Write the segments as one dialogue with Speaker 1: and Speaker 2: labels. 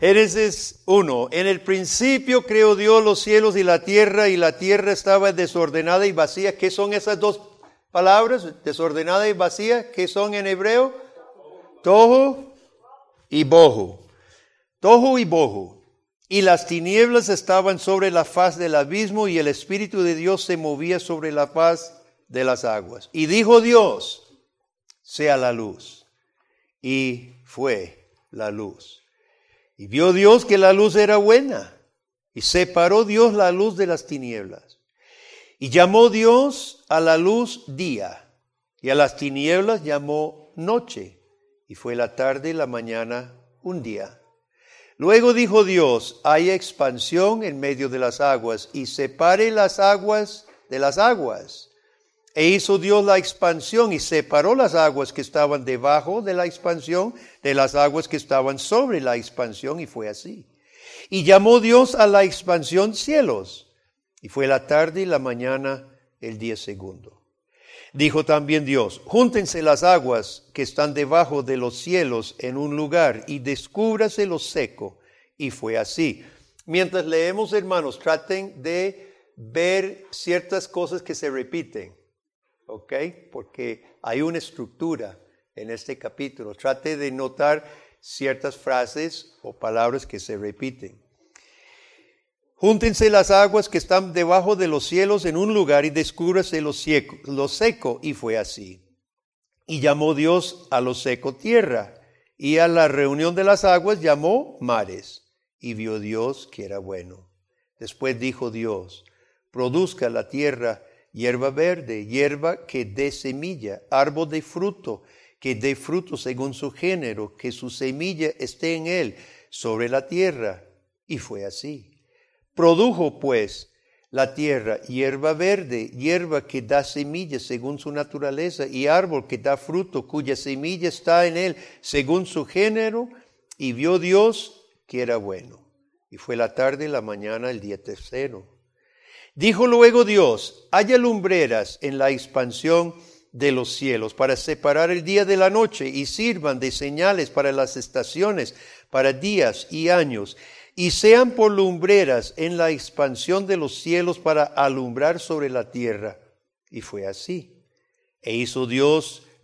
Speaker 1: Génesis 1. En el principio creó Dios los cielos y la tierra y la tierra estaba desordenada y vacía. ¿Qué son esas dos palabras? Desordenada y vacía. ¿Qué son en hebreo? Tohu y bohu. Tohu y bohu. Y las tinieblas estaban sobre la faz del abismo y el Espíritu de Dios se movía sobre la faz de las aguas. Y dijo Dios, sea la luz. Y fue la luz. Y vio Dios que la luz era buena. Y separó Dios la luz de las tinieblas. Y llamó Dios a la luz día. Y a las tinieblas llamó noche. Y fue la tarde y la mañana un día. Luego dijo Dios, hay expansión en medio de las aguas y separe las aguas de las aguas. E hizo Dios la expansión y separó las aguas que estaban debajo de la expansión de las aguas que estaban sobre la expansión y fue así. Y llamó Dios a la expansión cielos. Y fue la tarde y la mañana el día segundo. Dijo también Dios, júntense las aguas que están debajo de los cielos en un lugar y descúbrase lo seco. Y fue así. Mientras leemos, hermanos, traten de ver ciertas cosas que se repiten. ¿Ok? Porque hay una estructura en este capítulo. Trate de notar ciertas frases o palabras que se repiten. Júntense las aguas que están debajo de los cielos en un lugar y descúbrase lo seco, lo seco. Y fue así. Y llamó Dios a lo seco tierra, y a la reunión de las aguas llamó mares. Y vio Dios que era bueno. Después dijo Dios, produzca la tierra hierba verde, hierba que dé semilla, árbol de fruto, que dé fruto según su género, que su semilla esté en él, sobre la tierra. Y fue así. Produjo pues la tierra hierba verde, hierba que da semilla según su naturaleza, y árbol que da fruto, cuya semilla está en él según su género, y vio Dios que era bueno. Y fue la tarde y la mañana el día tercero. Dijo luego Dios, haya lumbreras en la expansión de los cielos para separar el día de la noche y sirvan de señales para las estaciones, para días y años, y sean por lumbreras en la expansión de los cielos para alumbrar sobre la tierra. Y fue así. E hizo Dios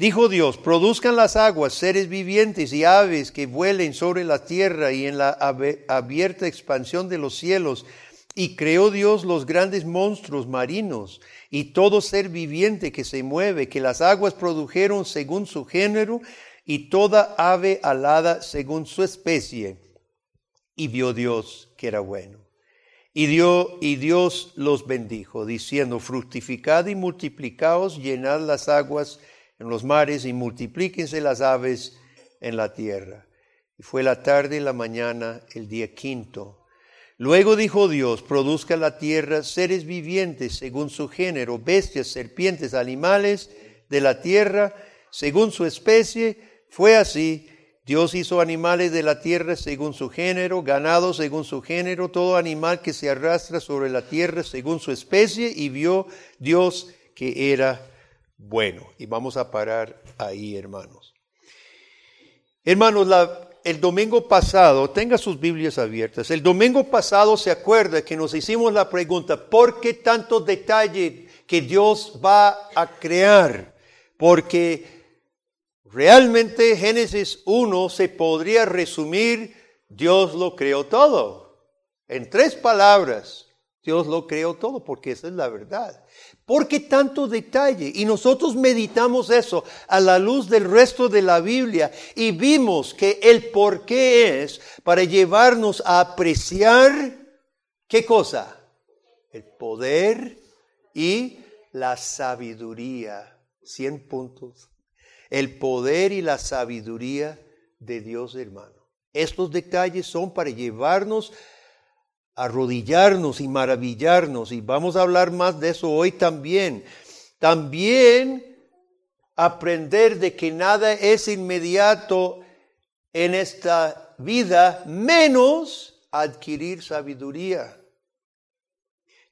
Speaker 1: Dijo Dios, produzcan las aguas seres vivientes y aves que vuelen sobre la tierra y en la abierta expansión de los cielos. Y creó Dios los grandes monstruos marinos y todo ser viviente que se mueve, que las aguas produjeron según su género y toda ave alada según su especie. Y vio Dios que era bueno. Y, dio, y Dios los bendijo, diciendo, fructificad y multiplicaos, llenad las aguas en los mares y multiplíquense las aves en la tierra. Y fue la tarde y la mañana el día quinto. Luego dijo Dios, produzca la tierra seres vivientes según su género, bestias, serpientes, animales de la tierra, según su especie. Fue así. Dios hizo animales de la tierra según su género, ganado según su género, todo animal que se arrastra sobre la tierra según su especie, y vio Dios que era bueno. Y vamos a parar ahí, hermanos. Hermanos, el domingo pasado, tenga sus Biblias abiertas, el domingo pasado se acuerda que nos hicimos la pregunta, ¿por qué tanto detalle que Dios va a crear? Porque realmente Génesis 1 se podría resumir, Dios lo creó todo. En tres palabras, Dios lo creó todo, porque esa es la verdad. ¿Por qué tanto detalle? Y nosotros meditamos eso a la luz del resto de la Biblia y vimos que el por qué es para llevarnos a apreciar, ¿qué cosa? El poder y la sabiduría. 100 puntos. El poder y la sabiduría de Dios hermano. Estos detalles son para llevarnos arrodillarnos y maravillarnos, y vamos a hablar más de eso hoy también. También aprender de que nada es inmediato en esta vida, menos adquirir sabiduría.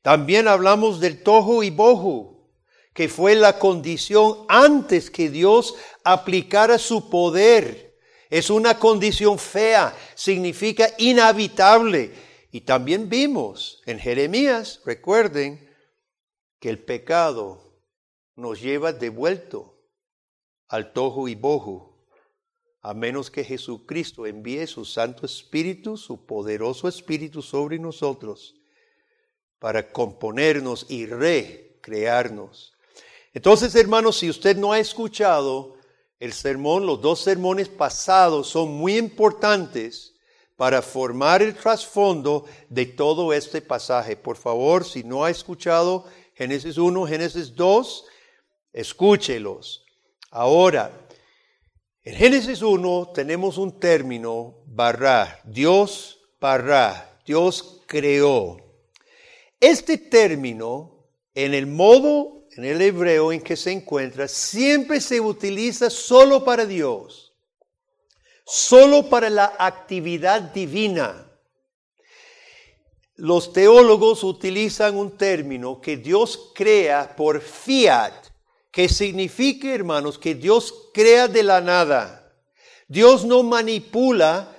Speaker 1: También hablamos del tojo y bojo, que fue la condición antes que Dios aplicara su poder. Es una condición fea, significa inhabitable. Y también vimos en Jeremías, recuerden, que el pecado nos lleva devuelto al tojo y bojo, a menos que Jesucristo envíe su Santo Espíritu, su poderoso Espíritu sobre nosotros, para componernos y recrearnos. Entonces, hermanos, si usted no ha escuchado el sermón, los dos sermones pasados son muy importantes para formar el trasfondo de todo este pasaje. Por favor, si no ha escuchado Génesis 1, Génesis 2, escúchelos. Ahora, en Génesis 1 tenemos un término, barra, Dios barra, Dios creó. Este término, en el modo, en el hebreo en que se encuentra, siempre se utiliza solo para Dios, solo para la actividad divina. Los teólogos utilizan un término que Dios crea por fiat, que significa, hermanos, que Dios crea de la nada. Dios no manipula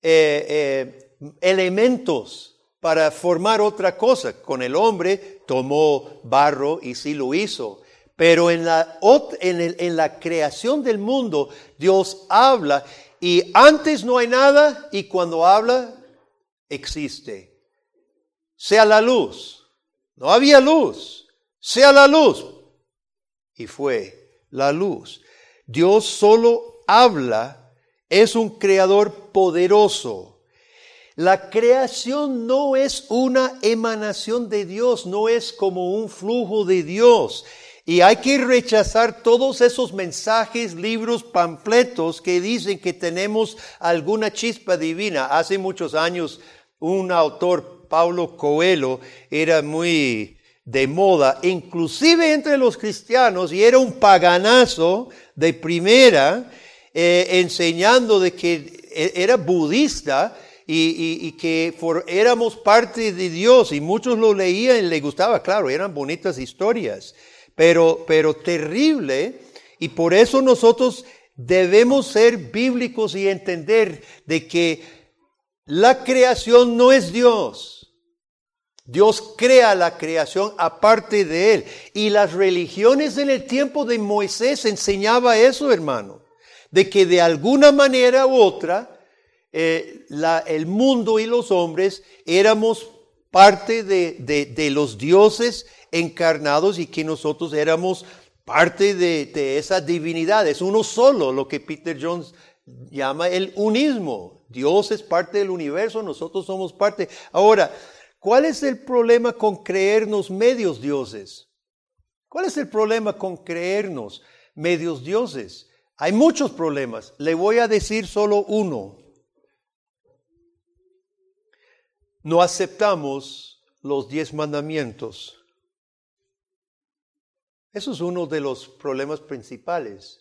Speaker 1: eh, eh, elementos para formar otra cosa. Con el hombre tomó barro y sí lo hizo. Pero en la, en, en la creación del mundo, Dios habla y antes no hay nada y cuando habla, existe. Sea la luz. No había luz. Sea la luz y fue la luz. Dios solo habla, es un creador poderoso. La creación no es una emanación de Dios, no es como un flujo de Dios. Y hay que rechazar todos esos mensajes, libros, panfletos que dicen que tenemos alguna chispa divina. Hace muchos años un autor, Paulo Coelho, era muy de moda, inclusive entre los cristianos, y era un paganazo de primera, eh, enseñando de que e, era budista y, que éramos parte de Dios, y muchos lo leían y les gustaba, claro, eran bonitas historias, pero, pero terrible, y por eso nosotros debemos ser bíblicos y entender de que la creación no es Dios. Dios crea la creación aparte de él. Y las religiones en el tiempo de Moisés enseñaba eso, hermano, de que de alguna manera u otra eh, el mundo y los hombres éramos parte de, de, los dioses encarnados y que nosotros éramos parte de, de esa divinidad. Es uno solo, lo que Peter Jones llama el unismo. Dios es parte del universo, nosotros somos parte. Ahora, ¿Cuál es el problema con creernos medios dioses? ¿Cuál es el problema con creernos medios dioses? Hay muchos problemas. Le voy a decir solo uno. No aceptamos los diez mandamientos. Eso es uno de los problemas principales.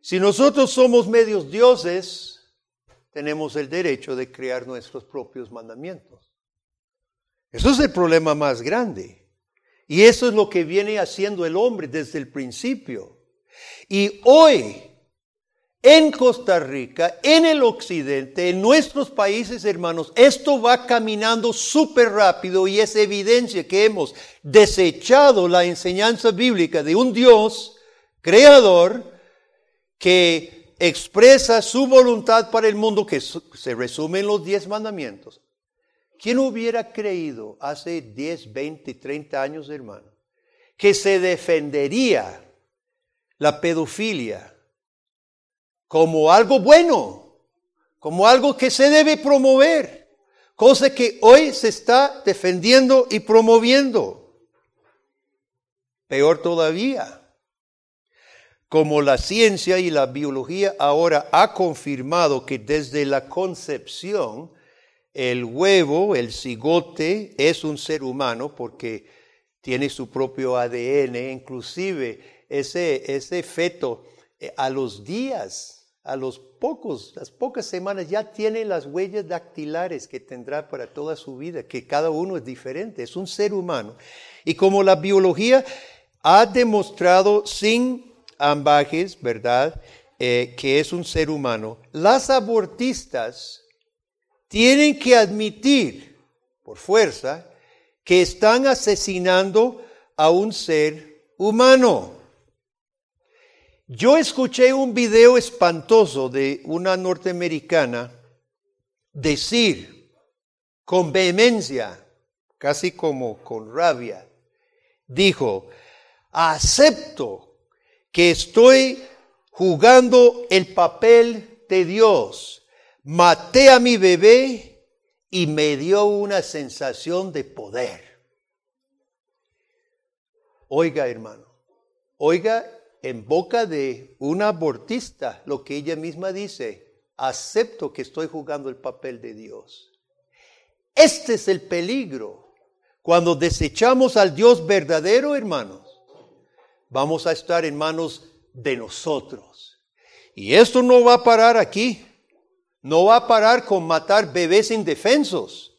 Speaker 1: Si nosotros somos medios dioses, tenemos el derecho de crear nuestros propios mandamientos. Eso es el problema más grande. Y eso es lo que viene haciendo el hombre desde el principio. Y hoy, en Costa Rica, en el occidente, en nuestros países hermanos, esto va caminando súper rápido y es evidencia que hemos desechado la enseñanza bíblica de un Dios creador que expresa su voluntad para el mundo, que se resume en los diez mandamientos. ¿Quién hubiera creído hace 10, 20, 30 años, hermano, que se defendería la pedofilia como algo bueno, como algo que se debe promover, cosa que hoy se está defendiendo y promoviendo? Peor todavía, como la ciencia y la biología ahora ha confirmado que desde la concepción el huevo, el cigote, es un ser humano porque tiene su propio ADN, inclusive ese, ese feto eh, a los días, a los pocos, las pocas semanas ya tiene las huellas dactilares que tendrá para toda su vida, que cada uno es diferente, es un ser humano. Y como la biología ha demostrado sin ambajes, ¿verdad?, eh, que es un ser humano, las abortistas tienen que admitir, por fuerza, que están asesinando a un ser humano. Yo escuché un video espantoso de una norteamericana decir con vehemencia, casi como con rabia, dijo, acepto que estoy jugando el papel de Dios. Maté a mi bebé y me dio una sensación de poder. Oiga, hermano, oiga en boca de una abortista lo que ella misma dice, acepto que estoy jugando el papel de Dios. Este es el peligro. Cuando desechamos al Dios verdadero, hermanos, vamos a estar en manos de nosotros. Y esto no va a parar aquí. No va a parar con matar bebés indefensos.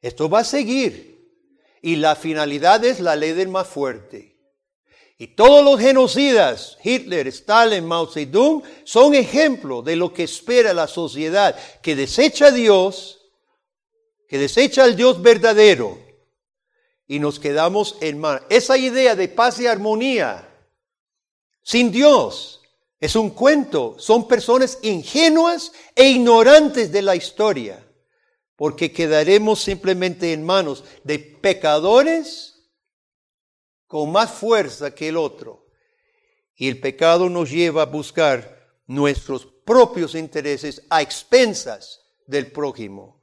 Speaker 1: Esto va a seguir. Y la finalidad es la ley del más fuerte. Y todos los genocidas, Hitler, Stalin, Mao Zedong, son ejemplos de lo que espera la sociedad que desecha a Dios, que desecha al Dios verdadero, y nos quedamos en mar. Esa idea de paz y armonía sin Dios es un cuento, son personas ingenuas e ignorantes de la historia, porque quedaremos simplemente en manos de pecadores con más fuerza que el otro. Y el pecado nos lleva a buscar nuestros propios intereses a expensas del prójimo.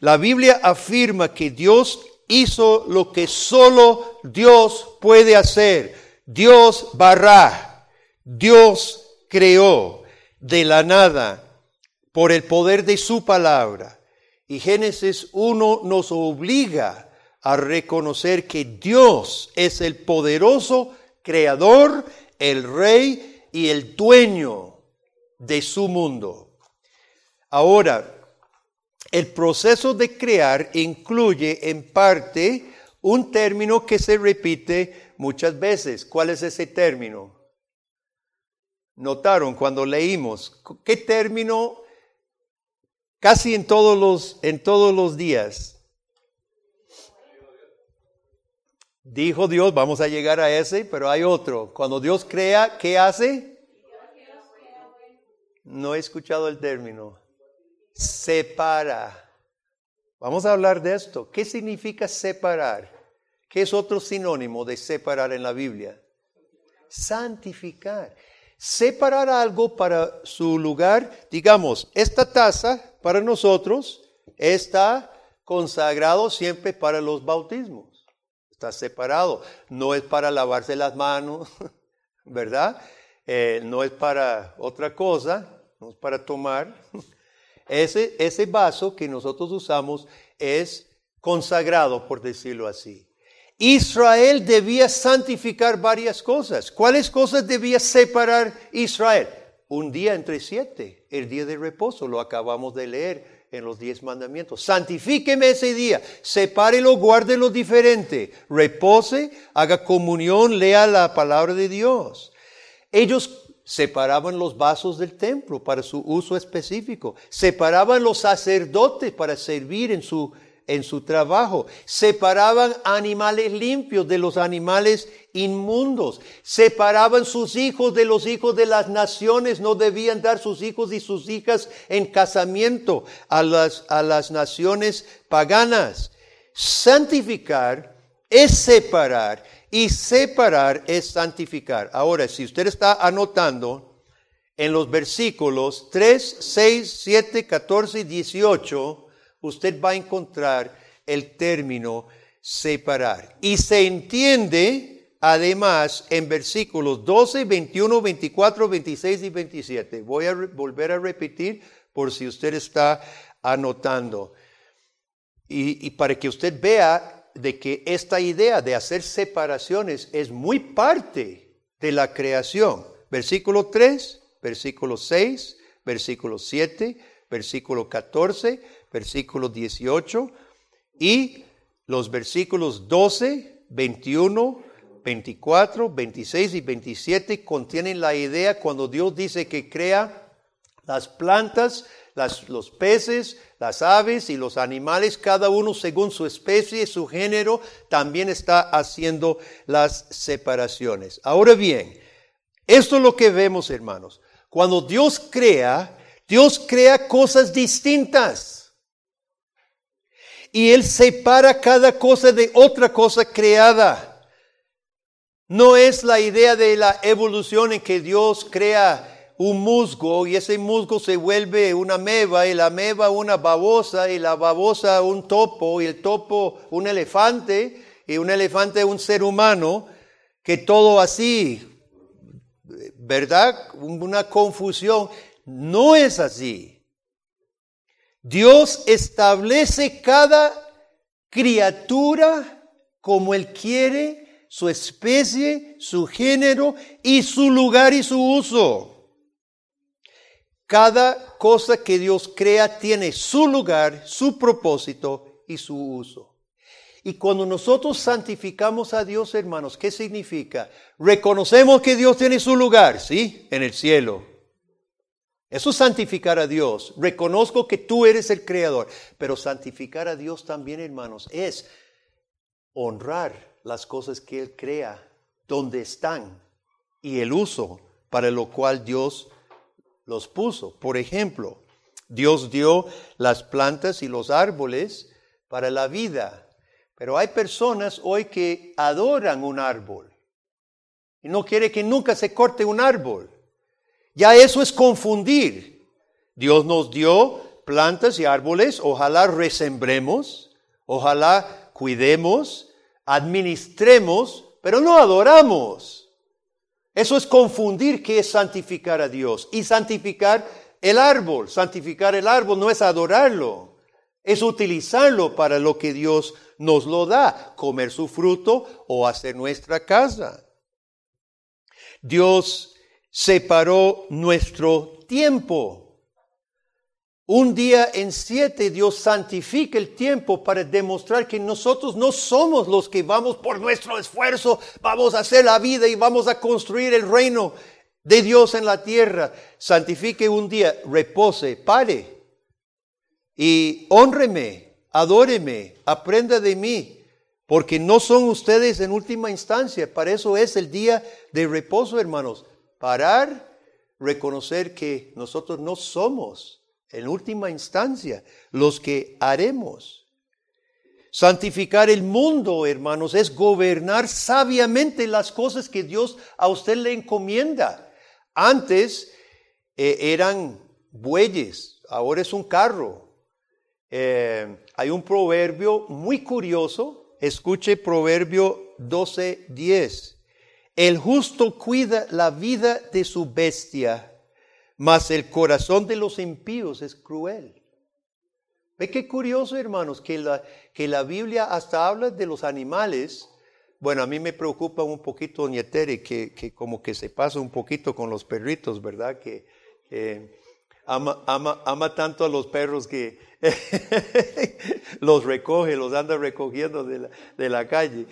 Speaker 1: La Biblia afirma que Dios hizo lo que solo Dios puede hacer. Dios barra, Dios creó de la nada por el poder de su palabra. Y Génesis 1 nos obliga a reconocer que Dios es el poderoso creador, el rey y el dueño de su mundo. Ahora, el proceso de crear incluye en parte un término que se repite muchas veces. ¿Cuál es ese término? Notaron cuando leímos, ¿qué término casi en todos los, en todos los días? Dijo Dios, vamos a llegar a ese, pero hay otro. Cuando Dios crea, ¿qué hace? No he escuchado el término. Separa. Vamos a hablar de esto. ¿Qué significa separar? ¿Qué es otro sinónimo de separar en la Biblia? Santificar. Separar algo para su lugar. Digamos, esta taza para nosotros está consagrado siempre para los bautismos. Está separado. No es para lavarse las manos, ¿verdad? Eh, no es para otra cosa, no es para tomar. Ese, ese vaso que nosotros usamos es consagrado, por decirlo así. Israel debía santificar varias cosas. ¿Cuáles cosas debía separar Israel? Un día entre siete, el día de reposo, lo acabamos de leer en los diez mandamientos. Santifíqueme ese día, sepárelo, guárdelo diferente, repose, haga comunión, lea la palabra de Dios. Ellos separaban los vasos del templo para su uso específico, separaban los sacerdotes para servir en su en su trabajo, separaban animales limpios de los animales inmundos, separaban sus hijos de los hijos de las naciones, no debían dar sus hijos y sus hijas en casamiento a las, a las naciones paganas. Santificar es separar y separar es santificar. Ahora, si usted está anotando en los versículos 3, 6, 7, 14 y 18, usted va a encontrar el término separar. Y se entiende además en versículos 12, 21, 24, 26 y 27. Voy a volver a repetir por si usted está anotando. y, para que usted vea de que esta idea de hacer separaciones es muy parte de la creación. Versículo 3, versículo 6, versículo 7, versículo 14, versículo 18 y los versículos 12, 21, 24, 26 y 27 contienen la idea cuando Dios dice que crea las plantas, los peces, las aves y los animales, cada uno según su especie, su género, también está haciendo las separaciones. Ahora bien, esto es lo que vemos, hermanos. Cuando Dios crea, Dios crea cosas distintas. Y Él separa cada cosa de otra cosa creada. No es la idea de la evolución en que Dios crea un musgo y ese musgo se vuelve una meba y la meba una babosa y la babosa un topo y el topo un elefante y un elefante un ser humano, que todo así, ¿verdad? Una confusión. No es así. Dios establece cada criatura como Él quiere su especie, su género y su lugar y su uso. Cada cosa que Dios crea tiene su lugar, su propósito y su uso. Y cuando nosotros santificamos a Dios, hermanos, ¿qué significa? Reconocemos que Dios tiene su lugar, ¿sí? En el cielo. Eso es santificar a Dios. Reconozco que tú eres el creador. Pero santificar a Dios también, hermanos, es honrar las cosas que Él crea, donde están y el uso para lo cual Dios los puso. Por ejemplo, Dios dio las plantas y los árboles para la vida, pero hay personas hoy que adoran un árbol y no quiere que nunca se corte un árbol. Ya eso es confundir. Dios nos dio plantas y árboles, ojalá resembremos, ojalá cuidemos, administremos, pero no adoramos. Eso es confundir qué es santificar a Dios y santificar el árbol. Santificar el árbol no es adorarlo, es utilizarlo para lo que Dios nos lo da, comer su fruto o hacer nuestra casa. Dios separó nuestro tiempo un día en siete Dios santifica el tiempo para demostrar que nosotros no somos los que vamos por nuestro esfuerzo, vamos a hacer la vida y vamos a construir el reino de Dios en la tierra. Santifique un día, repose, pare y honreme, adóreme, aprenda de mí, porque no son ustedes en última instancia. Para eso es el día de reposo, hermanos. Parar, reconocer que nosotros no somos en última instancia, los que haremos. Santificar el mundo, hermanos, es gobernar sabiamente las cosas que Dios a usted le encomienda. Antes eh, eran bueyes, ahora es un carro. Eh, hay un proverbio muy curioso, escuche proverbio 12:10. El justo cuida la vida de su bestia mas el corazón de los impíos es cruel. Ve qué curioso, hermanos, que la, que la Biblia hasta habla de los animales. Bueno, a mí me preocupa un poquito, doña Tere, que, que como que se pasa un poquito con los perritos, ¿verdad? Que ama, ama, ama tanto a los perros que los recoge, los anda recogiendo de la, de la calle.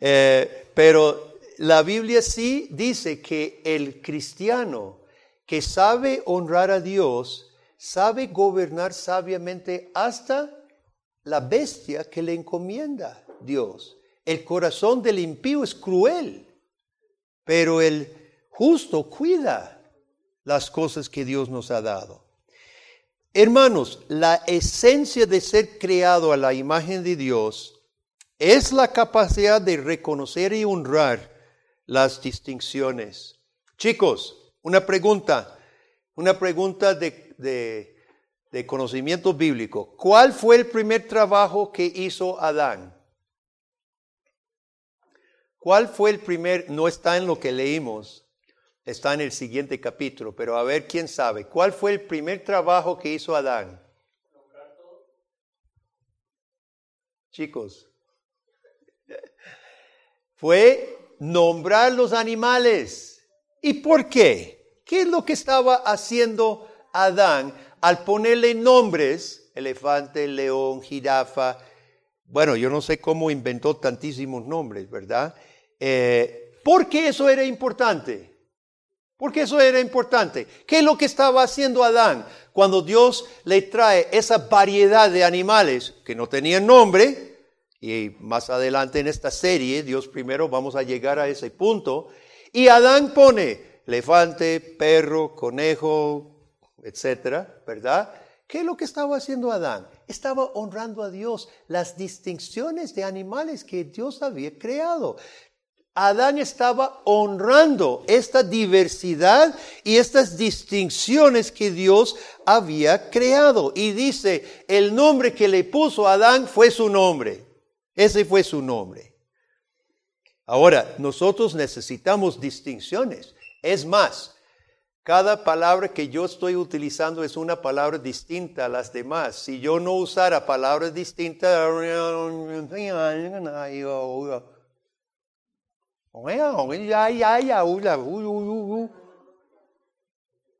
Speaker 1: Eh, pero la Biblia sí dice que el cristiano, que sabe honrar a Dios, sabe gobernar sabiamente hasta la bestia que le encomienda Dios. El corazón del impío es cruel, pero el justo cuida las cosas que Dios nos ha dado. Hermanos, la esencia de ser creado a la imagen de Dios es la capacidad de reconocer y honrar las distinciones. Chicos, una pregunta, una pregunta de, conocimiento bíblico. ¿Cuál fue el primer trabajo que hizo Adán? ¿Cuál fue el primer? No está en lo que leímos, está en el siguiente capítulo, pero a ver quién sabe. ¿Cuál fue el primer trabajo que hizo Adán? chicos? Fue nombrar los animales. ¿Y por qué? ¿Qué es lo que estaba haciendo Adán al ponerle nombres? Elefante, león, jirafa. Bueno, yo no sé cómo inventó tantísimos nombres, ¿verdad? Eh, ¿Por qué eso era importante? Porque eso era importante. ¿Qué es lo que estaba haciendo Adán cuando Dios le trae esa variedad de animales que no tenían nombre? Y más adelante en esta serie, Dios primero, vamos a llegar a ese punto. Y Adán pone elefante, perro, conejo, etcétera, ¿verdad? ¿Qué es lo que estaba haciendo Adán? Estaba honrando a Dios las distinciones de animales que Dios había creado. Adán estaba honrando esta diversidad y estas distinciones que Dios había creado. Y dice, el nombre que le puso Adán fue su nombre. Ese fue su nombre. Ahora, nosotros necesitamos distinciones. Es más, cada palabra que yo estoy utilizando es una palabra distinta a las demás. Si yo no usara palabras distintas,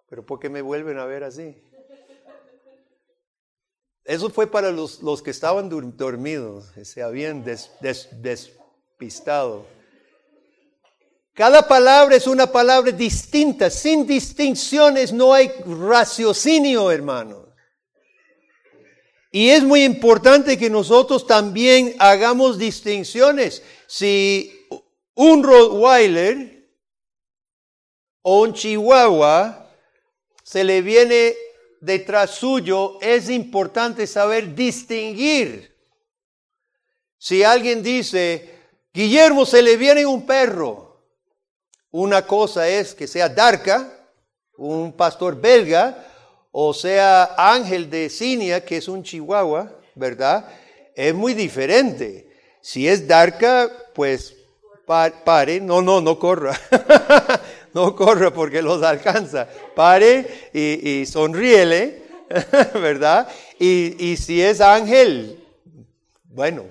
Speaker 1: pero ¿por qué me vuelven a ver así? Eso fue para los, los que estaban dormidos, se habían despistado. Cada palabra es una palabra distinta, sin distinciones no hay raciocinio, hermanos. Y es muy importante que nosotros también hagamos distinciones. Si un Rottweiler o un Chihuahua se le viene detrás suyo, es importante saber distinguir. Si alguien dice, Guillermo, se le viene un perro, una cosa es que sea Darka, un pastor belga, o sea Ángel de Cinia, que es un chihuahua, ¿verdad? Es muy diferente. Si es Darka, pues pare, no, no, no corra, no corra porque los alcanza, pare y, sonríele, ¿verdad? Y, y si es ángel, bueno,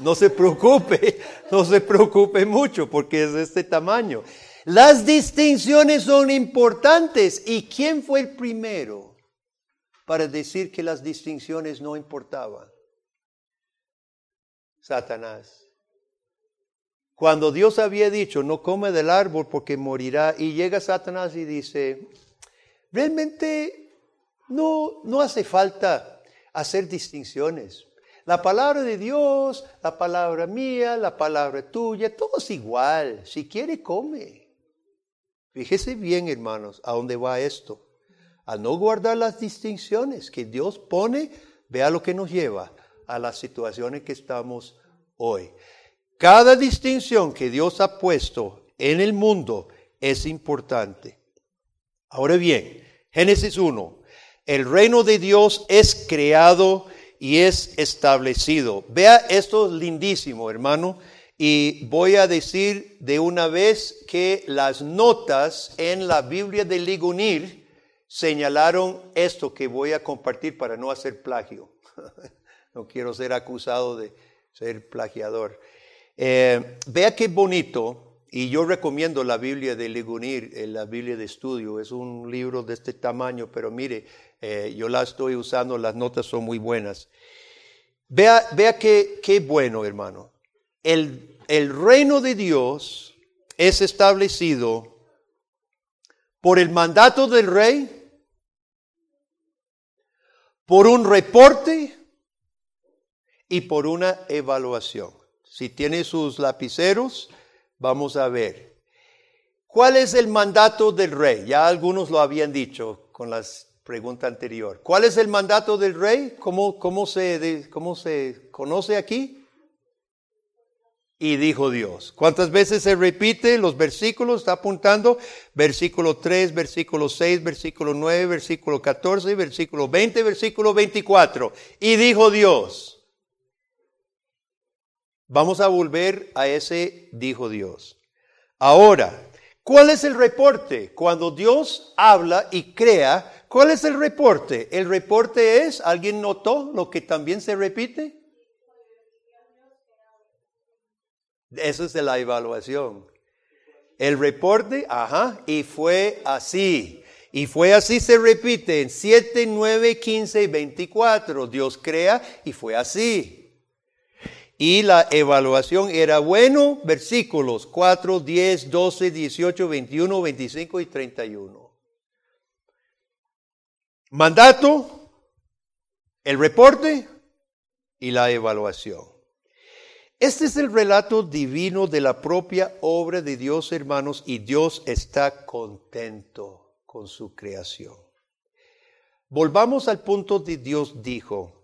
Speaker 1: no se preocupe, no se preocupe mucho porque es de este tamaño. Las distinciones son importantes. ¿Y quién fue el primero para decir que las distinciones no importaban? Satanás. Cuando Dios había dicho, no come del árbol porque morirá, y llega Satanás y dice, realmente no, no hace falta hacer distinciones. La palabra de Dios, la palabra mía, la palabra tuya, todo es igual. Si quiere, come. Fíjese bien, hermanos, a dónde va esto. A no guardar las distinciones que Dios pone, vea lo que nos lleva a las situaciones que estamos hoy. Cada distinción que Dios ha puesto en el mundo es importante. Ahora bien, Génesis 1, el reino de Dios es creado y es establecido. Vea esto lindísimo, hermano, y voy a decir de una vez que las notas en la Biblia de Ligunir señalaron esto que voy a compartir para no hacer plagio. no quiero ser acusado de ser plagiador. Eh, vea qué bonito, y yo recomiendo la Biblia de Ligunir, eh, la Biblia de estudio, es un libro de este tamaño, pero mire, eh, yo la estoy usando, las notas son muy buenas. Vea, vea qué, qué bueno, hermano. El, el reino de Dios es establecido por el mandato del rey, por un reporte y por una evaluación. Si tiene sus lapiceros, vamos a ver. ¿Cuál es el mandato del rey? Ya algunos lo habían dicho con la pregunta anterior. ¿Cuál es el mandato del rey? ¿Cómo, cómo, se, cómo se conoce aquí? Y dijo Dios. ¿Cuántas veces se repite los versículos? Está apuntando versículo 3, versículo 6, versículo 9, versículo 14, versículo 20, versículo 24. Y dijo Dios. Vamos a volver a ese, dijo Dios. Ahora, ¿cuál es el reporte? Cuando Dios habla y crea, ¿cuál es el reporte? El reporte es, ¿alguien notó lo que también se repite? Eso es de la evaluación. El reporte, ajá, y fue así. Y fue así, se repite en 7, 9, 15 y 24. Dios crea y fue así. Y la evaluación era bueno, versículos 4, 10, 12, 18, 21, 25 y 31. Mandato, el reporte y la evaluación. Este es el relato divino de la propia obra de Dios, hermanos, y Dios está contento con su creación. Volvamos al punto de Dios dijo,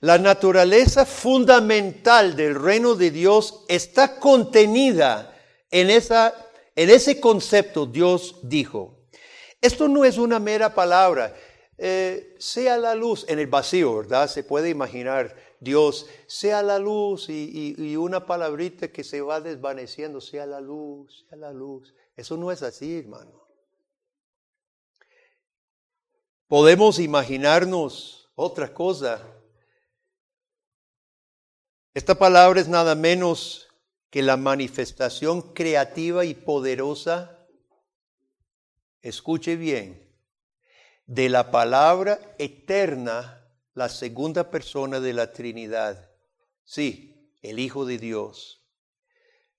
Speaker 1: la naturaleza fundamental del reino de Dios está contenida en, esa, en ese concepto, Dios dijo. Esto no es una mera palabra, eh, sea la luz en el vacío, ¿verdad? Se puede imaginar Dios, sea la luz y, una palabrita que se va desvaneciendo, sea la luz, sea la luz. Eso no es así, hermano. Podemos imaginarnos otra cosa. Esta palabra es nada menos que la manifestación creativa y poderosa, escuche bien, de la palabra eterna la segunda persona de la Trinidad. Sí, el Hijo de Dios.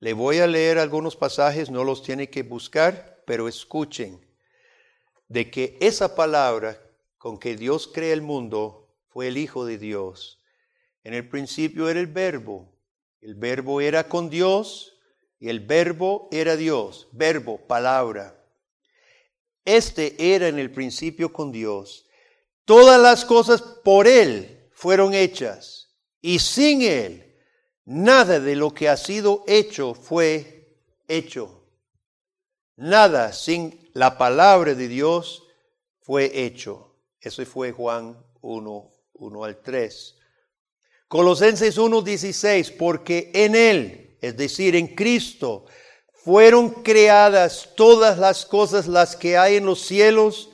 Speaker 1: Le voy a leer algunos pasajes, no los tiene que buscar, pero escuchen de que esa palabra con que Dios crea el mundo fue el Hijo de Dios. En el principio era el verbo, el verbo era con Dios y el verbo era Dios, verbo, palabra. Este era en el principio con Dios Todas las cosas por Él fueron hechas y sin Él nada de lo que ha sido hecho fue hecho. Nada sin la palabra de Dios fue hecho. Eso fue Juan 1, 1 al 3. Colosenses 1, 16, porque en Él, es decir, en Cristo, fueron creadas todas las cosas, las que hay en los cielos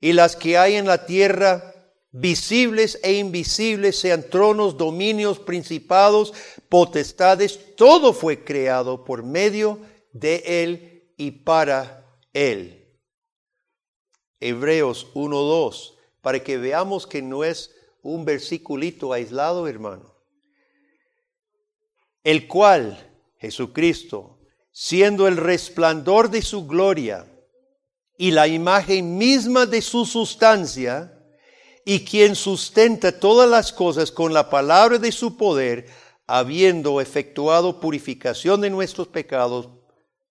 Speaker 1: y las que hay en la tierra, visibles e invisibles, sean tronos, dominios, principados, potestades, todo fue creado por medio de Él y para Él. Hebreos 1.2, para que veamos que no es un versiculito aislado, hermano. El cual, Jesucristo, siendo el resplandor de su gloria, y la imagen misma de su sustancia, y quien sustenta todas las cosas con la palabra de su poder, habiendo efectuado purificación de nuestros pecados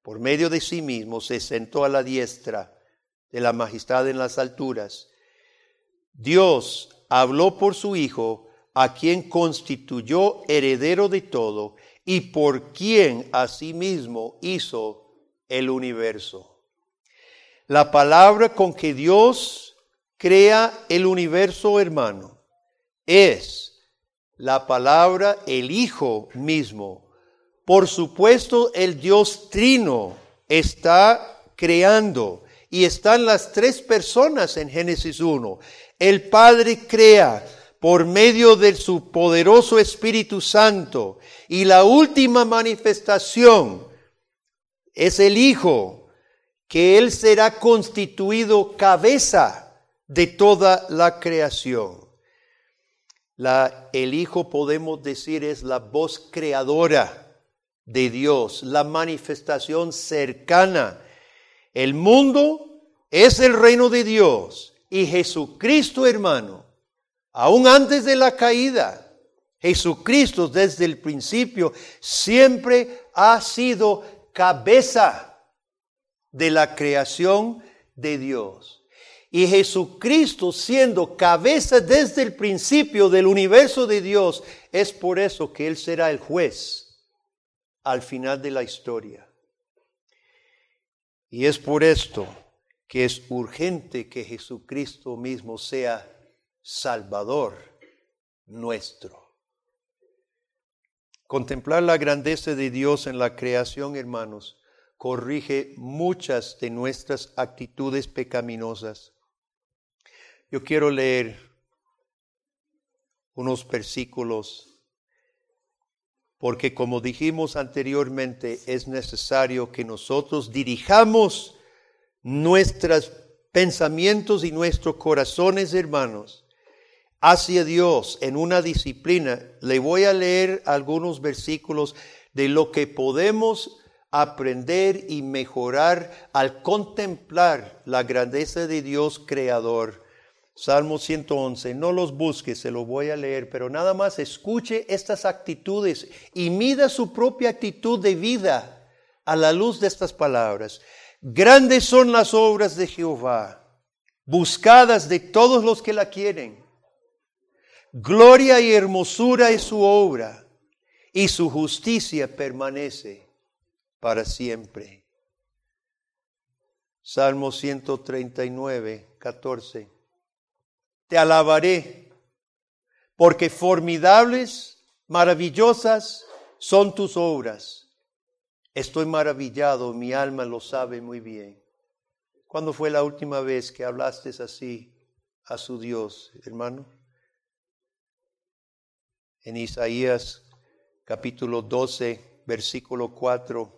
Speaker 1: por medio de sí mismo, se sentó a la diestra de la majestad en las alturas. Dios habló por su Hijo, a quien constituyó heredero de todo, y por quien asimismo hizo el universo. La palabra con que Dios crea el universo, hermano, es la palabra el Hijo mismo. Por supuesto, el Dios trino está creando y están las tres personas en Génesis 1. El Padre crea por medio de su poderoso Espíritu Santo y la última manifestación es el Hijo que Él será constituido cabeza de toda la creación. La, el Hijo, podemos decir, es la voz creadora de Dios, la manifestación cercana. El mundo es el reino de Dios y Jesucristo, hermano, aún antes de la caída, Jesucristo desde el principio siempre ha sido cabeza de la creación de Dios. Y Jesucristo siendo cabeza desde el principio del universo de Dios, es por eso que Él será el juez al final de la historia. Y es por esto que es urgente que Jesucristo mismo sea Salvador nuestro. Contemplar la grandeza de Dios en la creación, hermanos, corrige muchas de nuestras actitudes pecaminosas. Yo quiero leer unos versículos porque como dijimos anteriormente, es necesario que nosotros dirijamos nuestros pensamientos y nuestros corazones, hermanos, hacia Dios en una disciplina. Le voy a leer algunos versículos de lo que podemos aprender y mejorar al contemplar la grandeza de Dios creador. Salmo 111, no los busque, se lo voy a leer, pero nada más escuche estas actitudes y mida su propia actitud de vida a la luz de estas palabras. Grandes son las obras de Jehová, buscadas de todos los que la quieren. Gloria y hermosura es su obra, y su justicia permanece para siempre. Salmo 139, 14 te alabaré, porque formidables, maravillosas son tus obras. Estoy maravillado, mi alma lo sabe muy bien. ¿Cuándo fue la última vez que hablaste así a su Dios, hermano? En Isaías capítulo 12, versículo 4.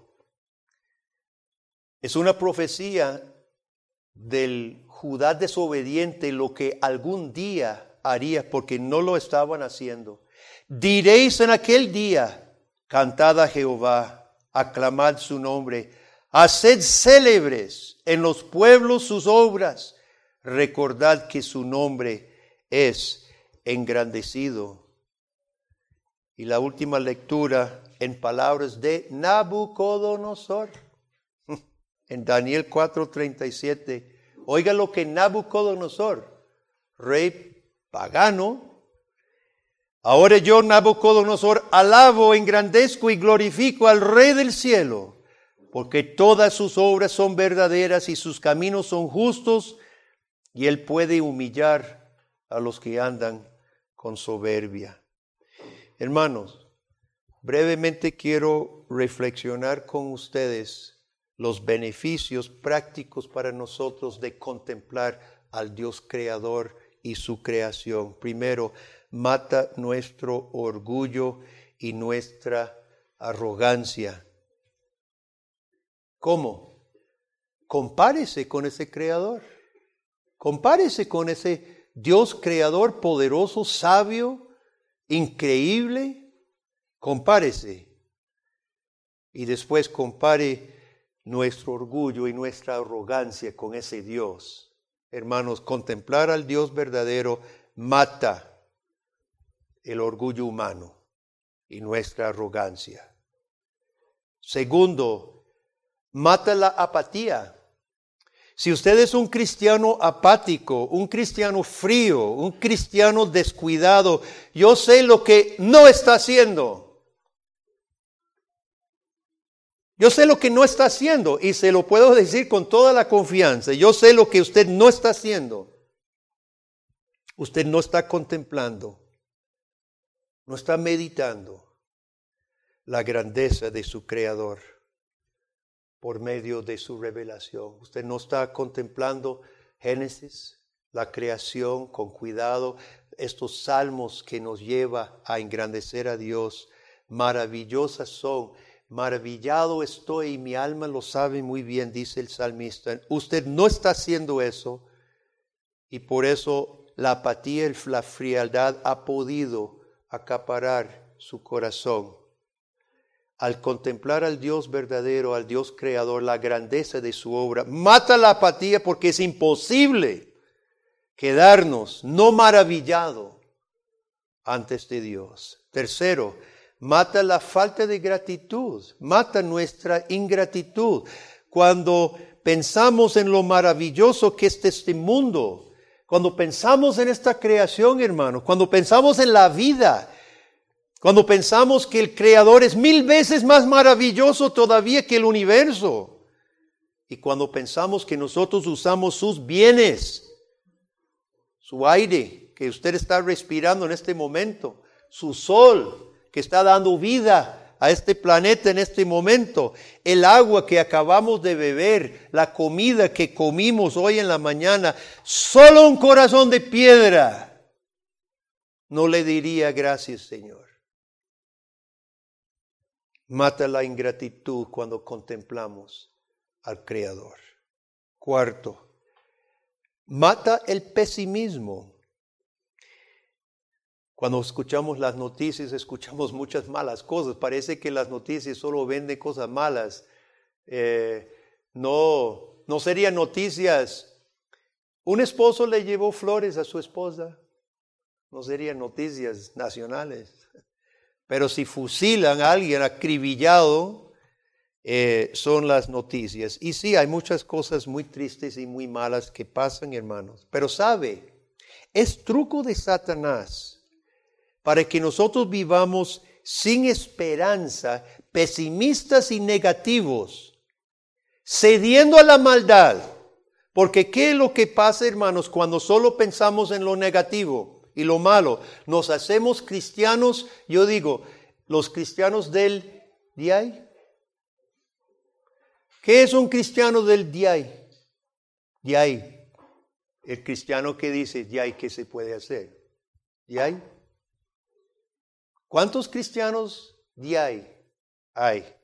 Speaker 1: Es una profecía del Judá desobediente lo que algún día haría porque no lo estaban haciendo. Diréis en aquel día, cantad a Jehová, aclamad su nombre, haced célebres en los pueblos sus obras, recordad que su nombre es engrandecido. Y la última lectura en palabras de Nabucodonosor en Daniel 4:37, oiga lo que Nabucodonosor, rey pagano, ahora yo Nabucodonosor alabo, engrandezco y glorifico al rey del cielo, porque todas sus obras son verdaderas y sus caminos son justos, y él puede humillar a los que andan con soberbia. Hermanos, brevemente quiero reflexionar con ustedes los beneficios prácticos para nosotros de contemplar al Dios creador y su creación. Primero, mata nuestro orgullo y nuestra arrogancia. ¿Cómo? Compárese con ese creador. Compárese con ese Dios creador poderoso, sabio, increíble. Compárese. Y después compare nuestro orgullo y nuestra arrogancia con ese Dios. Hermanos, contemplar al Dios verdadero mata el orgullo humano y nuestra arrogancia. Segundo, mata la apatía. Si usted es un cristiano apático, un cristiano frío, un cristiano descuidado, yo sé lo que no está haciendo. Yo sé lo que no está haciendo y se lo puedo decir con toda la confianza. Yo sé lo que usted no está haciendo. Usted no está contemplando, no está meditando la grandeza de su Creador por medio de su revelación. Usted no está contemplando Génesis, la creación con cuidado, estos salmos que nos lleva a engrandecer a Dios. Maravillosas son Maravillado estoy y mi alma lo sabe muy bien, dice el salmista. Usted no está haciendo eso y por eso la apatía la frialdad ha podido acaparar su corazón. Al contemplar al Dios verdadero, al Dios creador, la grandeza de su obra, mata la apatía porque es imposible quedarnos no maravillado ante este Dios. Tercero, mata la falta de gratitud, mata nuestra ingratitud. Cuando pensamos en lo maravilloso que es este mundo, cuando pensamos en esta creación, hermanos, cuando pensamos en la vida, cuando pensamos que el Creador es mil veces más maravilloso todavía que el universo, y cuando pensamos que nosotros usamos sus bienes, su aire que usted está respirando en este momento, su sol, que está dando vida a este planeta en este momento, el agua que acabamos de beber, la comida que comimos hoy en la mañana, solo un corazón de piedra no le diría gracias Señor. Mata la ingratitud cuando contemplamos al Creador. Cuarto, mata el pesimismo. Cuando escuchamos las noticias, escuchamos muchas malas cosas. Parece que las noticias solo venden cosas malas. Eh, no, no serían noticias. Un esposo le llevó flores a su esposa. No serían noticias nacionales. Pero si fusilan a alguien acribillado, eh, son las noticias. Y sí, hay muchas cosas muy tristes y muy malas que pasan, hermanos. Pero sabe, es truco de Satanás para que nosotros vivamos sin esperanza, pesimistas y negativos, cediendo a la maldad. Porque ¿qué es lo que pasa, hermanos, cuando solo pensamos en lo negativo y lo malo? Nos hacemos cristianos, yo digo, los cristianos del día. ¿Qué es un cristiano del día? Día. El cristiano que dice, ya ¿qué se puede hacer? ¿Día? ¿Cuántos cristianos ahí hay?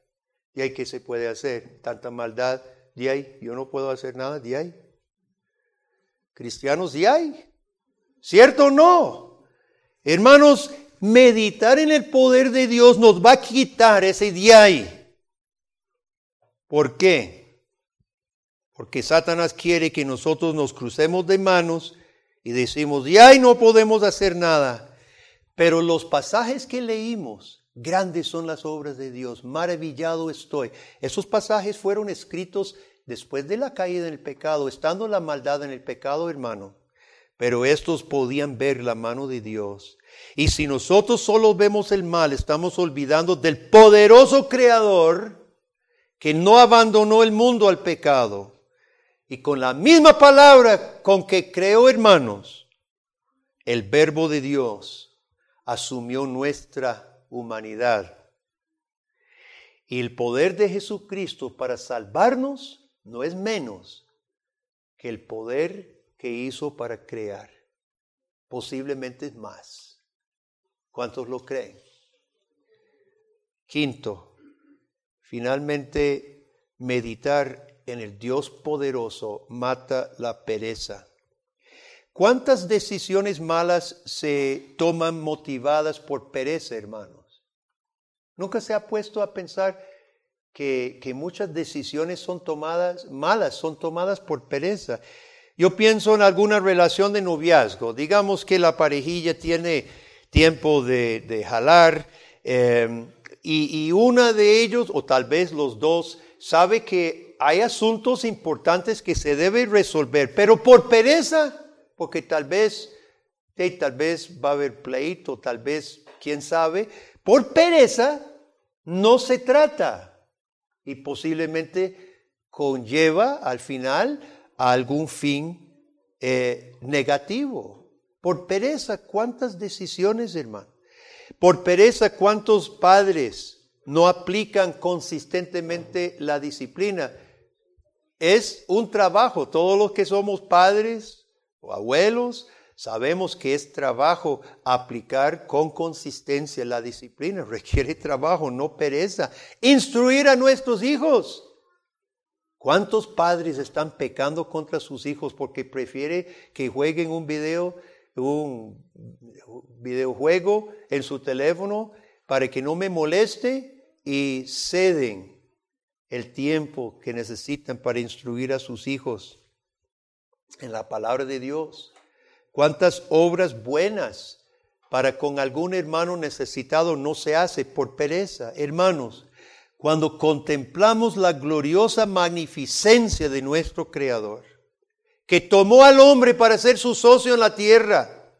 Speaker 1: ¿De ahí qué se puede hacer? Tanta maldad, ahí yo no puedo hacer nada, ahí. Cristianos ahí. ¿Cierto o no? Hermanos, meditar en el poder de Dios nos va a quitar ese de ahí. ¿Por qué? Porque Satanás quiere que nosotros nos crucemos de manos y decimos, de ahí no podemos hacer nada. Pero los pasajes que leímos, grandes son las obras de Dios, maravillado estoy. Esos pasajes fueron escritos después de la caída del pecado, estando la maldad en el pecado, hermano. Pero estos podían ver la mano de Dios. Y si nosotros solo vemos el mal, estamos olvidando del poderoso Creador que no abandonó el mundo al pecado. Y con la misma palabra con que creó, hermanos, el verbo de Dios asumió nuestra humanidad. Y el poder de Jesucristo para salvarnos no es menos que el poder que hizo para crear. Posiblemente más. ¿Cuántos lo creen? Quinto, finalmente meditar en el Dios poderoso mata la pereza. ¿Cuántas decisiones malas se toman motivadas por pereza, hermanos? ¿Nunca se ha puesto a pensar que, muchas decisiones son tomadas malas, son tomadas por pereza? Yo pienso en alguna relación de noviazgo. Digamos que la parejilla tiene tiempo de, jalar em, y, una de ellos, o tal vez los dos, sabe que hay asuntos importantes que se deben resolver, pero por pereza porque tal vez, tal vez va a haber pleito, tal vez, quién sabe, por pereza no se trata y posiblemente conlleva al final a algún fin eh, negativo. Por pereza, ¿cuántas decisiones, hermano? Por pereza, ¿cuántos padres no aplican consistentemente la disciplina? Es un trabajo, todos los que somos padres, o abuelos, sabemos que es trabajo aplicar con consistencia la disciplina, requiere trabajo, no pereza. Instruir a nuestros hijos. ¿Cuántos padres están pecando contra sus hijos porque prefiere que jueguen un video, un videojuego en su teléfono para que no me moleste y ceden el tiempo que necesitan para instruir a sus hijos? en la palabra de Dios. Cuántas obras buenas para con algún hermano necesitado no se hace por pereza. Hermanos, cuando contemplamos la gloriosa magnificencia de nuestro Creador, que tomó al hombre para ser su socio en la tierra,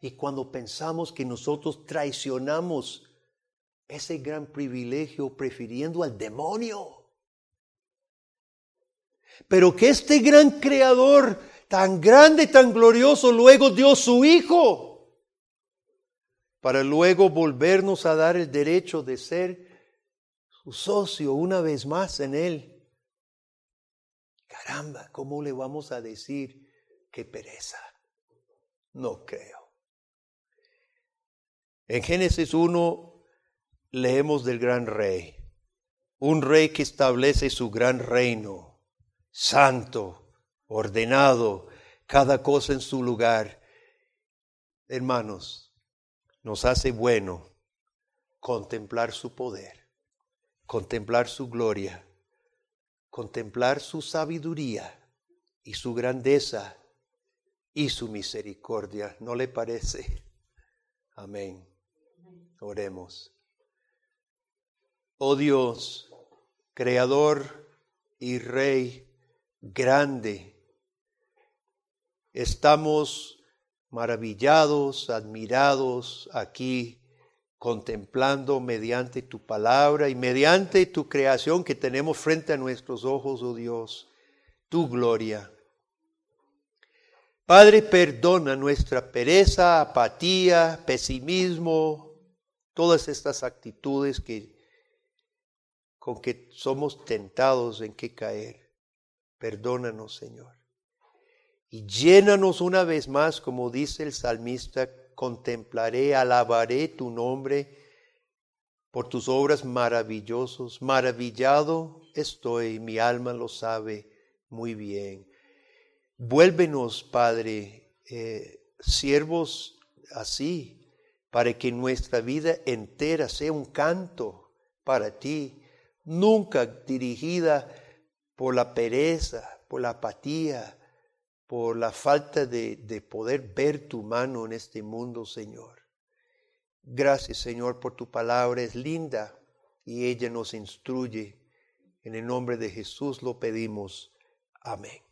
Speaker 1: y cuando pensamos que nosotros traicionamos ese gran privilegio prefiriendo al demonio, pero que este gran creador, tan grande, tan glorioso, luego dio su Hijo para luego volvernos a dar el derecho de ser su socio una vez más en Él. Caramba, ¿cómo le vamos a decir qué pereza? No creo. En Génesis 1 leemos del gran rey, un rey que establece su gran reino, santo, ordenado, cada cosa en su lugar. Hermanos, nos hace bueno contemplar su poder, contemplar su gloria, contemplar su sabiduría y su grandeza y su misericordia. ¿No le parece? Amén. Oremos. Oh Dios, Creador y Rey grande, estamos maravillados, admirados aquí, contemplando mediante tu palabra y mediante tu creación que tenemos frente a nuestros ojos, oh Dios, tu gloria. Padre, perdona nuestra pereza, apatía, pesimismo, todas estas actitudes con que somos tentados en que caer. Perdónanos, Señor. Y llénanos una vez más, como dice el salmista, contemplaré, alabaré tu nombre por tus obras maravillosos. Maravillado estoy, mi alma lo sabe muy bien. Vuélvenos, Padre, eh, siervos así, para que nuestra vida entera sea un canto para ti, nunca dirigida por la pereza, por la apatía, por la falta de, de poder ver tu mano en este mundo, Señor. Gracias, Señor, por tu palabra, es linda y ella nos instruye. En el nombre de Jesús lo pedimos. Amén.